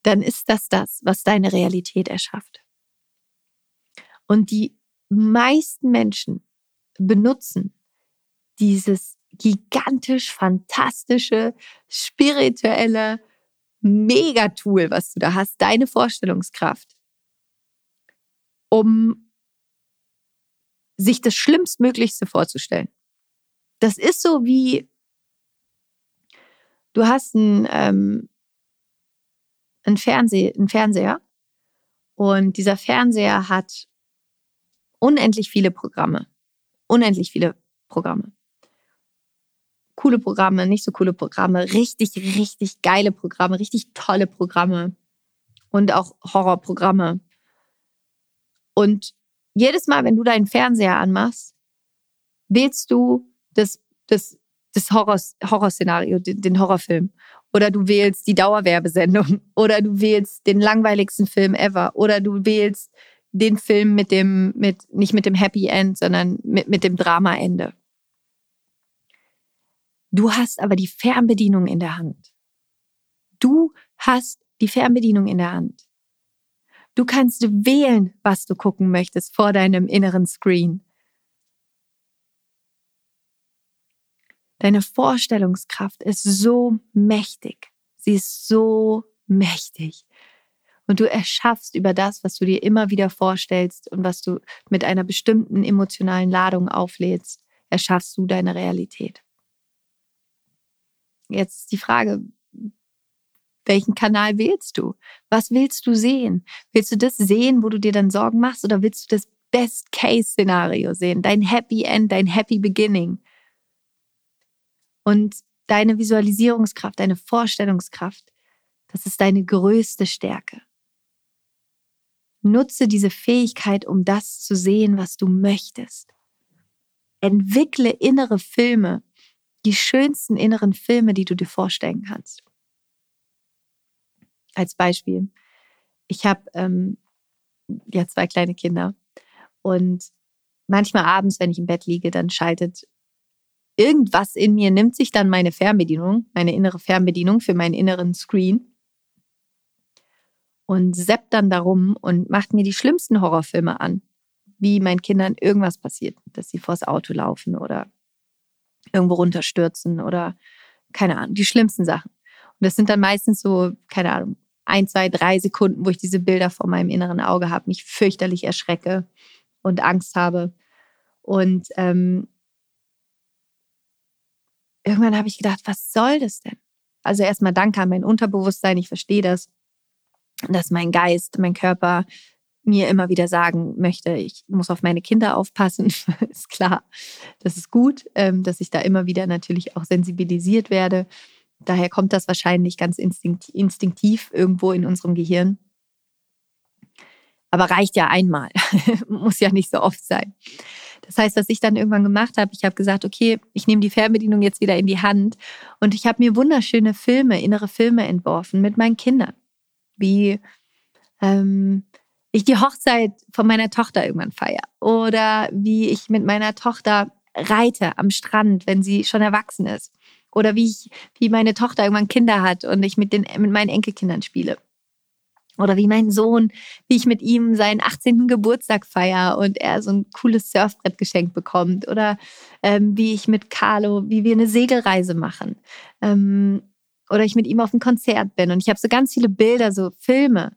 dann ist das das, was deine Realität erschafft. Und die meisten Menschen benutzen dieses gigantisch fantastische, spirituelle Megatool, was du da hast, deine Vorstellungskraft, um sich das Schlimmstmöglichste vorzustellen. Das ist so wie du hast einen, ähm, einen, Fernseh, einen Fernseher und dieser Fernseher hat unendlich viele Programme. Unendlich viele Programme. Coole Programme, nicht so coole Programme, richtig, richtig geile Programme, richtig tolle Programme und auch Horrorprogramme. Und jedes Mal, wenn du deinen Fernseher anmachst, wählst du das, das das Horror, Horrorszenario, den, den Horrorfilm. Oder du wählst die Dauerwerbesendung. Oder du wählst den langweiligsten Film ever. Oder du wählst den Film mit dem, mit, nicht mit dem Happy End, sondern mit, mit dem Drama-Ende. Du hast aber die Fernbedienung in der Hand. Du hast die Fernbedienung in der Hand. Du kannst wählen, was du gucken möchtest vor deinem inneren Screen. Deine Vorstellungskraft ist so mächtig. Sie ist so mächtig. Und du erschaffst über das, was du dir immer wieder vorstellst und was du mit einer bestimmten emotionalen Ladung auflädst, erschaffst du deine Realität. Jetzt die Frage, welchen Kanal wählst du? Was willst du sehen? Willst du das sehen, wo du dir dann Sorgen machst, oder willst du das Best-Case-Szenario sehen? Dein Happy End, dein Happy Beginning? Und deine Visualisierungskraft, deine Vorstellungskraft, das ist deine größte Stärke. Nutze diese Fähigkeit, um das zu sehen, was du möchtest. Entwickle innere Filme, die schönsten inneren Filme, die du dir vorstellen kannst. Als Beispiel, ich habe ähm, ja zwei kleine Kinder und manchmal abends, wenn ich im Bett liege, dann schaltet irgendwas in mir nimmt sich dann meine Fernbedienung, meine innere Fernbedienung für meinen inneren Screen und seppt dann darum und macht mir die schlimmsten Horrorfilme an, wie meinen Kindern irgendwas passiert, dass sie vors Auto laufen oder irgendwo runterstürzen oder keine Ahnung, die schlimmsten Sachen. Und das sind dann meistens so, keine Ahnung, ein, zwei, drei Sekunden, wo ich diese Bilder vor meinem inneren Auge habe, mich fürchterlich erschrecke und Angst habe. Und ähm, irgendwann habe ich gedacht, was soll das denn? Also erstmal danke an mein Unterbewusstsein, ich verstehe das, dass mein Geist, mein Körper mir immer wieder sagen möchte, ich muss auf meine Kinder aufpassen, ist klar. Das ist gut, ähm, dass ich da immer wieder natürlich auch sensibilisiert werde. Daher kommt das wahrscheinlich ganz instinktiv irgendwo in unserem Gehirn. Aber reicht ja einmal, muss ja nicht so oft sein. Das heißt, was ich dann irgendwann gemacht habe, ich habe gesagt, okay, ich nehme die Fernbedienung jetzt wieder in die Hand und ich habe mir wunderschöne Filme, innere Filme entworfen mit meinen Kindern, wie ähm, ich die Hochzeit von meiner Tochter irgendwann feiere oder wie ich mit meiner Tochter reite am Strand, wenn sie schon erwachsen ist oder wie ich, wie meine Tochter irgendwann Kinder hat und ich mit den mit meinen Enkelkindern spiele. Oder wie mein Sohn, wie ich mit ihm seinen 18. Geburtstag feiere und er so ein cooles Surfbrett geschenkt bekommt. Oder ähm, wie ich mit Carlo, wie wir eine Segelreise machen. Ähm, oder ich mit ihm auf ein Konzert bin. Und ich habe so ganz viele Bilder, so Filme,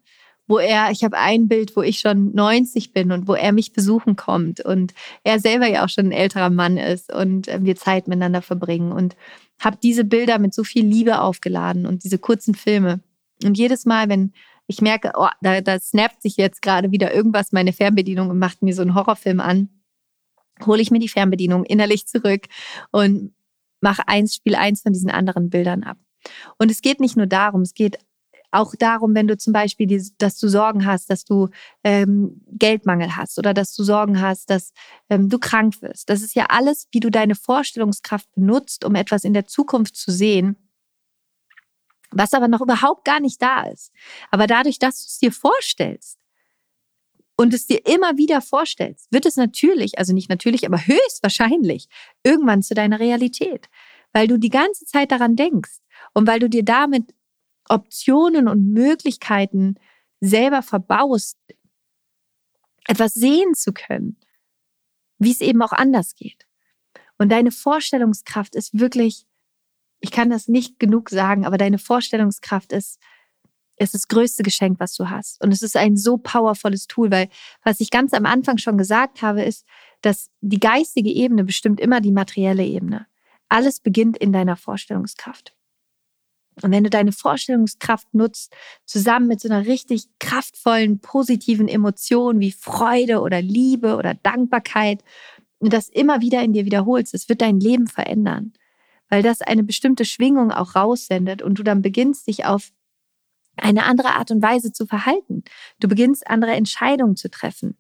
wo er, ich habe ein Bild, wo ich schon 90 bin und wo er mich besuchen kommt und er selber ja auch schon ein älterer Mann ist und äh, wir Zeit miteinander verbringen und habe diese Bilder mit so viel Liebe aufgeladen und diese kurzen Filme. Und jedes Mal, wenn ich merke, oh, da, da snappt sich jetzt gerade wieder irgendwas meine Fernbedienung und macht mir so einen Horrorfilm an, hole ich mir die Fernbedienung innerlich zurück und mache eins, spiel eins von diesen anderen Bildern ab. Und es geht nicht nur darum, es geht auch darum, wenn du zum Beispiel, die, dass du Sorgen hast, dass du ähm, Geldmangel hast oder dass du Sorgen hast, dass ähm, du krank wirst. Das ist ja alles, wie du deine Vorstellungskraft benutzt, um etwas in der Zukunft zu sehen, was aber noch überhaupt gar nicht da ist. Aber dadurch, dass du es dir vorstellst und es dir immer wieder vorstellst, wird es natürlich, also nicht natürlich, aber höchstwahrscheinlich irgendwann zu deiner Realität, weil du die ganze Zeit daran denkst und weil du dir damit Optionen und Möglichkeiten selber verbaust, etwas sehen zu können, wie es eben auch anders geht. Und deine Vorstellungskraft ist wirklich, ich kann das nicht genug sagen, aber deine Vorstellungskraft ist, ist das größte Geschenk, was du hast. Und es ist ein so powervolles Tool, weil was ich ganz am Anfang schon gesagt habe, ist, dass die geistige Ebene bestimmt immer die materielle Ebene. Alles beginnt in deiner Vorstellungskraft. Und wenn du deine Vorstellungskraft nutzt, zusammen mit so einer richtig kraftvollen, positiven Emotion wie Freude oder Liebe oder Dankbarkeit und das immer wieder in dir wiederholst, es wird dein Leben verändern, weil das eine bestimmte Schwingung auch raussendet und du dann beginnst, dich auf eine andere Art und Weise zu verhalten. Du beginnst, andere Entscheidungen zu treffen.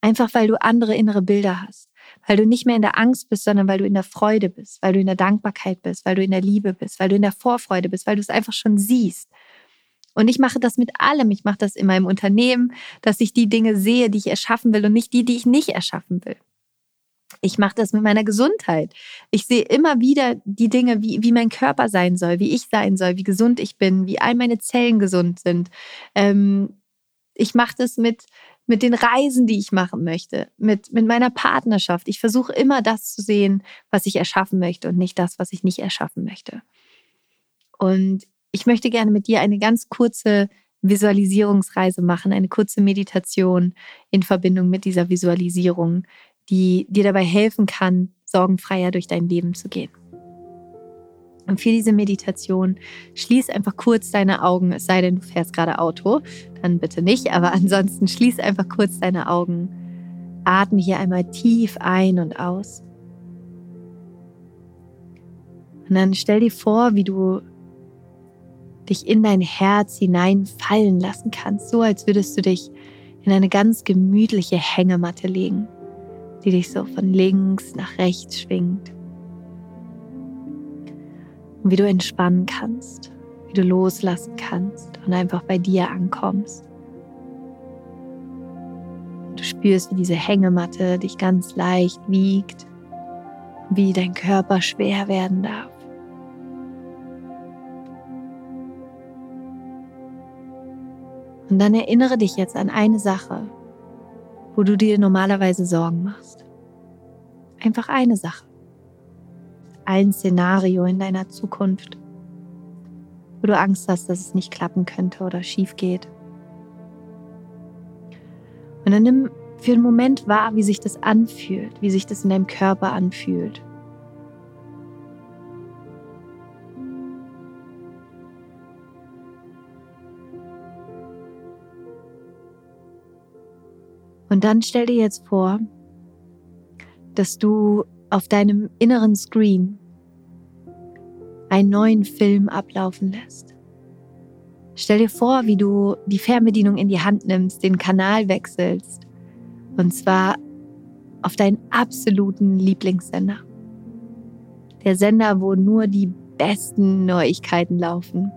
Einfach weil du andere innere Bilder hast weil du nicht mehr in der Angst bist, sondern weil du in der Freude bist, weil du in der Dankbarkeit bist, weil du in der Liebe bist, weil du in der Vorfreude bist, weil du es einfach schon siehst. Und ich mache das mit allem. Ich mache das in meinem Unternehmen, dass ich die Dinge sehe, die ich erschaffen will und nicht die, die ich nicht erschaffen will. Ich mache das mit meiner Gesundheit. Ich sehe immer wieder die Dinge, wie, wie mein Körper sein soll, wie ich sein soll, wie gesund ich bin, wie all meine Zellen gesund sind. Ähm, ich mache das mit, mit den Reisen, die ich machen möchte, mit, mit meiner Partnerschaft. Ich versuche immer das zu sehen, was ich erschaffen möchte und nicht das, was ich nicht erschaffen möchte. Und ich möchte gerne mit dir eine ganz kurze Visualisierungsreise machen, eine kurze Meditation in Verbindung mit dieser Visualisierung, die dir dabei helfen kann, sorgenfreier durch dein Leben zu gehen. Und für diese Meditation schließ einfach kurz deine Augen, es sei denn, du fährst gerade Auto, dann bitte nicht, aber ansonsten schließ einfach kurz deine Augen. Atme hier einmal tief ein und aus. Und dann stell dir vor, wie du dich in dein Herz hineinfallen lassen kannst, so als würdest du dich in eine ganz gemütliche Hängematte legen, die dich so von links nach rechts schwingt und wie du entspannen kannst, wie du loslassen kannst und einfach bei dir ankommst. Du spürst, wie diese Hängematte dich ganz leicht wiegt, wie dein Körper schwer werden darf. Und dann erinnere dich jetzt an eine Sache, wo du dir normalerweise Sorgen machst. Einfach eine Sache ein Szenario in deiner Zukunft, wo du Angst hast, dass es nicht klappen könnte oder schief geht. Und dann nimm für einen Moment wahr, wie sich das anfühlt, wie sich das in deinem Körper anfühlt. Und dann stell dir jetzt vor, dass du auf deinem inneren Screen einen neuen Film ablaufen lässt. Stell dir vor, wie du die Fernbedienung in die Hand nimmst, den Kanal wechselst. Und zwar auf deinen absoluten Lieblingssender. Der Sender, wo nur die besten Neuigkeiten laufen.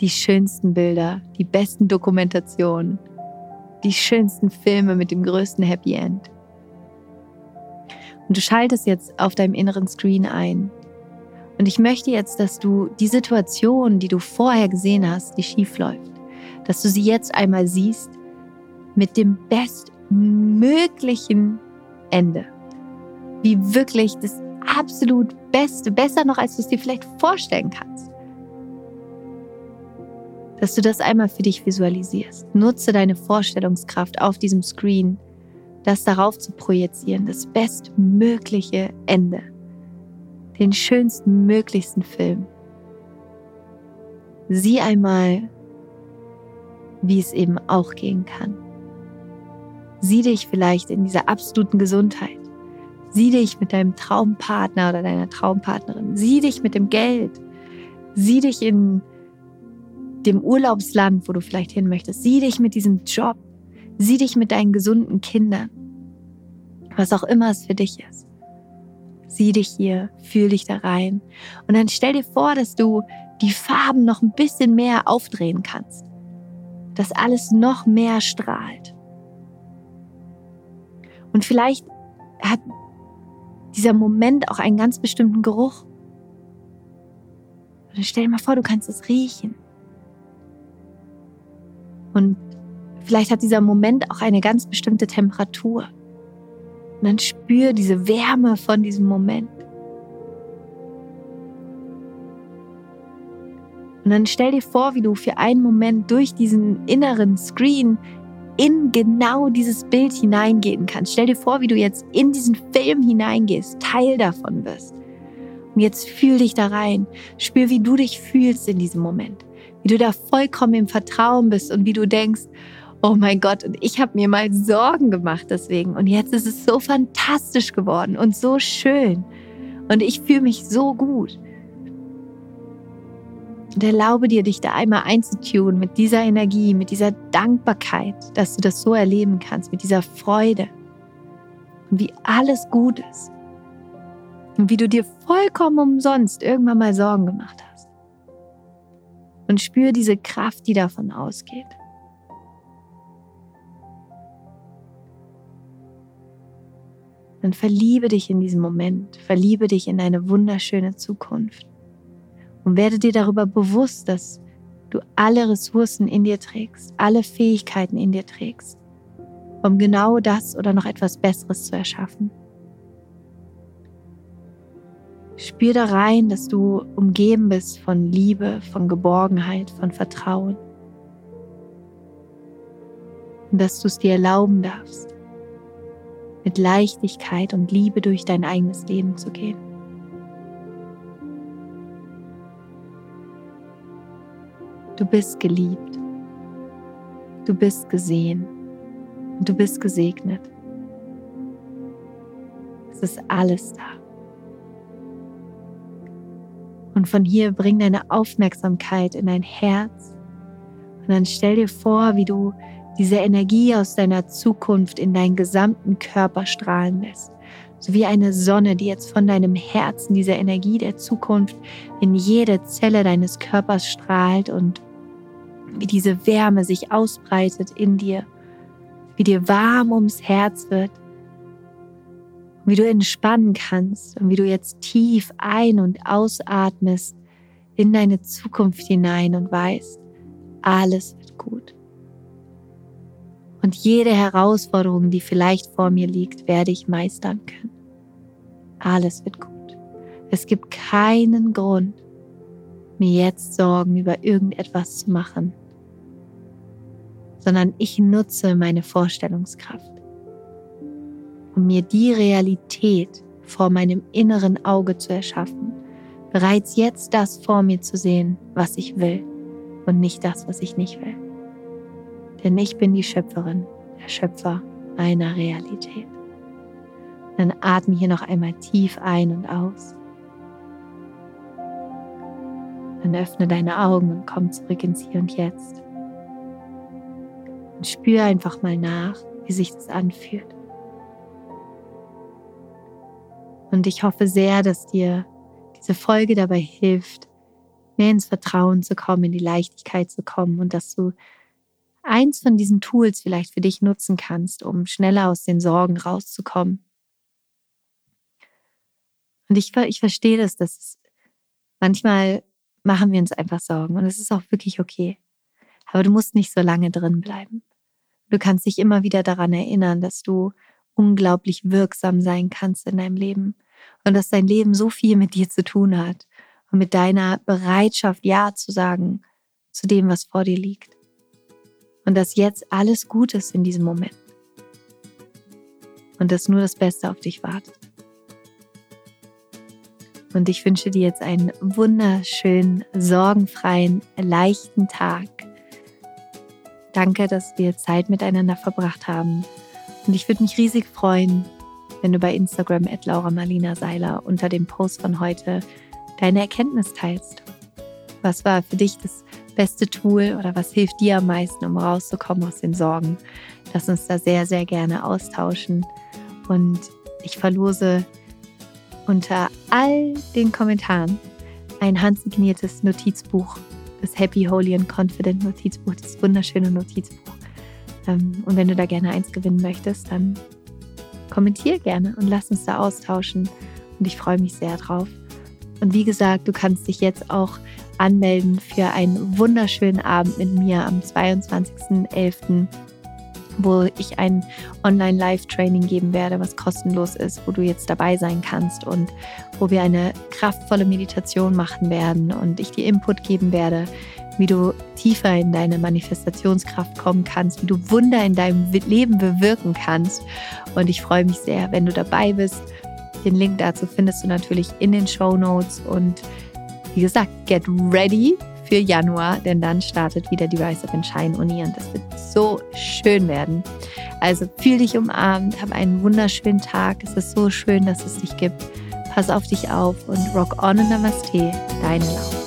Die schönsten Bilder, die besten Dokumentationen, die schönsten Filme mit dem größten Happy End. Und du schaltest jetzt auf deinem inneren Screen ein. Und ich möchte jetzt, dass du die Situation, die du vorher gesehen hast, die schief läuft, dass du sie jetzt einmal siehst mit dem bestmöglichen Ende. Wie wirklich das absolut Beste, besser noch, als du es dir vielleicht vorstellen kannst dass du das einmal für dich visualisierst. Nutze deine Vorstellungskraft auf diesem Screen, das darauf zu projizieren, das bestmögliche Ende, den schönsten möglichsten Film. Sieh einmal, wie es eben auch gehen kann. Sieh dich vielleicht in dieser absoluten Gesundheit. Sieh dich mit deinem Traumpartner oder deiner Traumpartnerin. Sieh dich mit dem Geld. Sieh dich in dem Urlaubsland, wo du vielleicht hin möchtest. Sieh dich mit diesem Job. Sieh dich mit deinen gesunden Kindern. Was auch immer es für dich ist. Sieh dich hier, fühl dich da rein. Und dann stell dir vor, dass du die Farben noch ein bisschen mehr aufdrehen kannst. Dass alles noch mehr strahlt. Und vielleicht hat dieser Moment auch einen ganz bestimmten Geruch. Und stell dir mal vor, du kannst es riechen. Und vielleicht hat dieser Moment auch eine ganz bestimmte Temperatur. Und dann spür diese Wärme von diesem Moment. Und dann stell dir vor, wie du für einen Moment durch diesen inneren Screen in genau dieses Bild hineingehen kannst. Stell dir vor, wie du jetzt in diesen Film hineingehst, Teil davon wirst. Und jetzt fühl dich da rein. Spür, wie du dich fühlst in diesem Moment wie du da vollkommen im Vertrauen bist und wie du denkst, oh mein Gott, und ich habe mir mal Sorgen gemacht deswegen. Und jetzt ist es so fantastisch geworden und so schön. Und ich fühle mich so gut. Und erlaube dir, dich da einmal einzutun mit dieser Energie, mit dieser Dankbarkeit, dass du das so erleben kannst, mit dieser Freude. Und wie alles gut ist. Und wie du dir vollkommen umsonst irgendwann mal Sorgen gemacht hast und spür diese Kraft, die davon ausgeht. Dann verliebe dich in diesen Moment, verliebe dich in deine wunderschöne Zukunft und werde dir darüber bewusst, dass du alle Ressourcen in dir trägst, alle Fähigkeiten in dir trägst, um genau das oder noch etwas Besseres zu erschaffen. Spür da rein, dass du umgeben bist von Liebe, von Geborgenheit, von Vertrauen. Und dass du es dir erlauben darfst, mit Leichtigkeit und Liebe durch dein eigenes Leben zu gehen. Du bist geliebt. Du bist gesehen. Und du bist gesegnet. Es ist alles da. Und von hier bring deine Aufmerksamkeit in dein Herz. Und dann stell dir vor, wie du diese Energie aus deiner Zukunft in deinen gesamten Körper strahlen lässt. So wie eine Sonne, die jetzt von deinem Herzen diese Energie der Zukunft in jede Zelle deines Körpers strahlt und wie diese Wärme sich ausbreitet in dir, wie dir warm ums Herz wird wie du entspannen kannst und wie du jetzt tief ein- und ausatmest in deine Zukunft hinein und weißt, alles wird gut. Und jede Herausforderung, die vielleicht vor mir liegt, werde ich meistern können. Alles wird gut. Es gibt keinen Grund, mir jetzt Sorgen über irgendetwas zu machen, sondern ich nutze meine Vorstellungskraft. um mir die Realität vor meinem inneren Auge zu erschaffen, bereits jetzt das vor mir zu sehen, was ich will und nicht das, was ich nicht will. Denn ich bin die Schöpferin, der Schöpfer meiner Realität. Dann atme hier noch einmal tief ein und aus. Dann öffne deine Augen und komm zurück ins Hier und Jetzt. Und spür einfach mal nach, wie sich das anfühlt. Und ich hoffe sehr, dass dir diese Folge dabei hilft, mehr ins Vertrauen zu kommen, in die Leichtigkeit zu kommen und dass du eins von diesen Tools vielleicht für dich nutzen kannst, um schneller aus den Sorgen rauszukommen. Und ich, ich verstehe das, dass manchmal machen wir uns einfach Sorgen und es ist auch wirklich okay. Aber du musst nicht so lange drin bleiben. Du kannst dich immer wieder daran erinnern, dass du unglaublich wirksam sein kannst in deinem Leben und dass dein Leben so viel mit dir zu tun hat und mit deiner Bereitschaft, Ja zu sagen zu dem, was vor dir liegt. Und dass jetzt alles gut ist in diesem Moment. Und dass nur das Beste auf dich wartet. Und ich wünsche dir jetzt einen wunderschönen, sorgenfreien, leichten Tag. Danke, dass wir Zeit miteinander verbracht haben. Und ich würde mich riesig freuen, wenn du bei Instagram at Laura Marlina Seiler unter dem Post von heute deine Erkenntnis teilst. Was war für dich das beste Tool oder was hilft dir am meisten, um rauszukommen aus den Sorgen? Lass uns da sehr, sehr gerne austauschen. Und ich verlose unter all den Kommentaren ein handsigniertes Notizbuch, das Happy, Holy and Confident Notizbuch, das wunderschöne Notizbuch. Ähm, und wenn du da gerne eins gewinnen möchtest, dann kommentier gerne und lass uns da austauschen. Und ich freue mich sehr drauf. Und wie gesagt, du kannst dich jetzt auch anmelden für einen wunderschönen Abend mit mir am 22.11., wo ich ein Online-Live-Training geben werde, was kostenlos ist, wo du jetzt dabei sein kannst und wo wir eine kraftvolle Meditation machen werden und ich dir Input geben werde, wie du tiefer in deine Manifestationskraft kommen kannst, wie du Wunder in deinem Leben bewirken kannst. Und ich freue mich sehr, wenn du dabei bist. Den Link dazu findest du natürlich in den Show Notes. Und wie gesagt, get ready für Januar, denn dann startet wieder die Rise of Shine Uni und das wird so schön werden. Also fühl dich umarmt, hab einen wunderschönen Tag. Es ist so schön, dass es dich gibt. Pass auf dich auf und rock on und Namaste, deine Laura.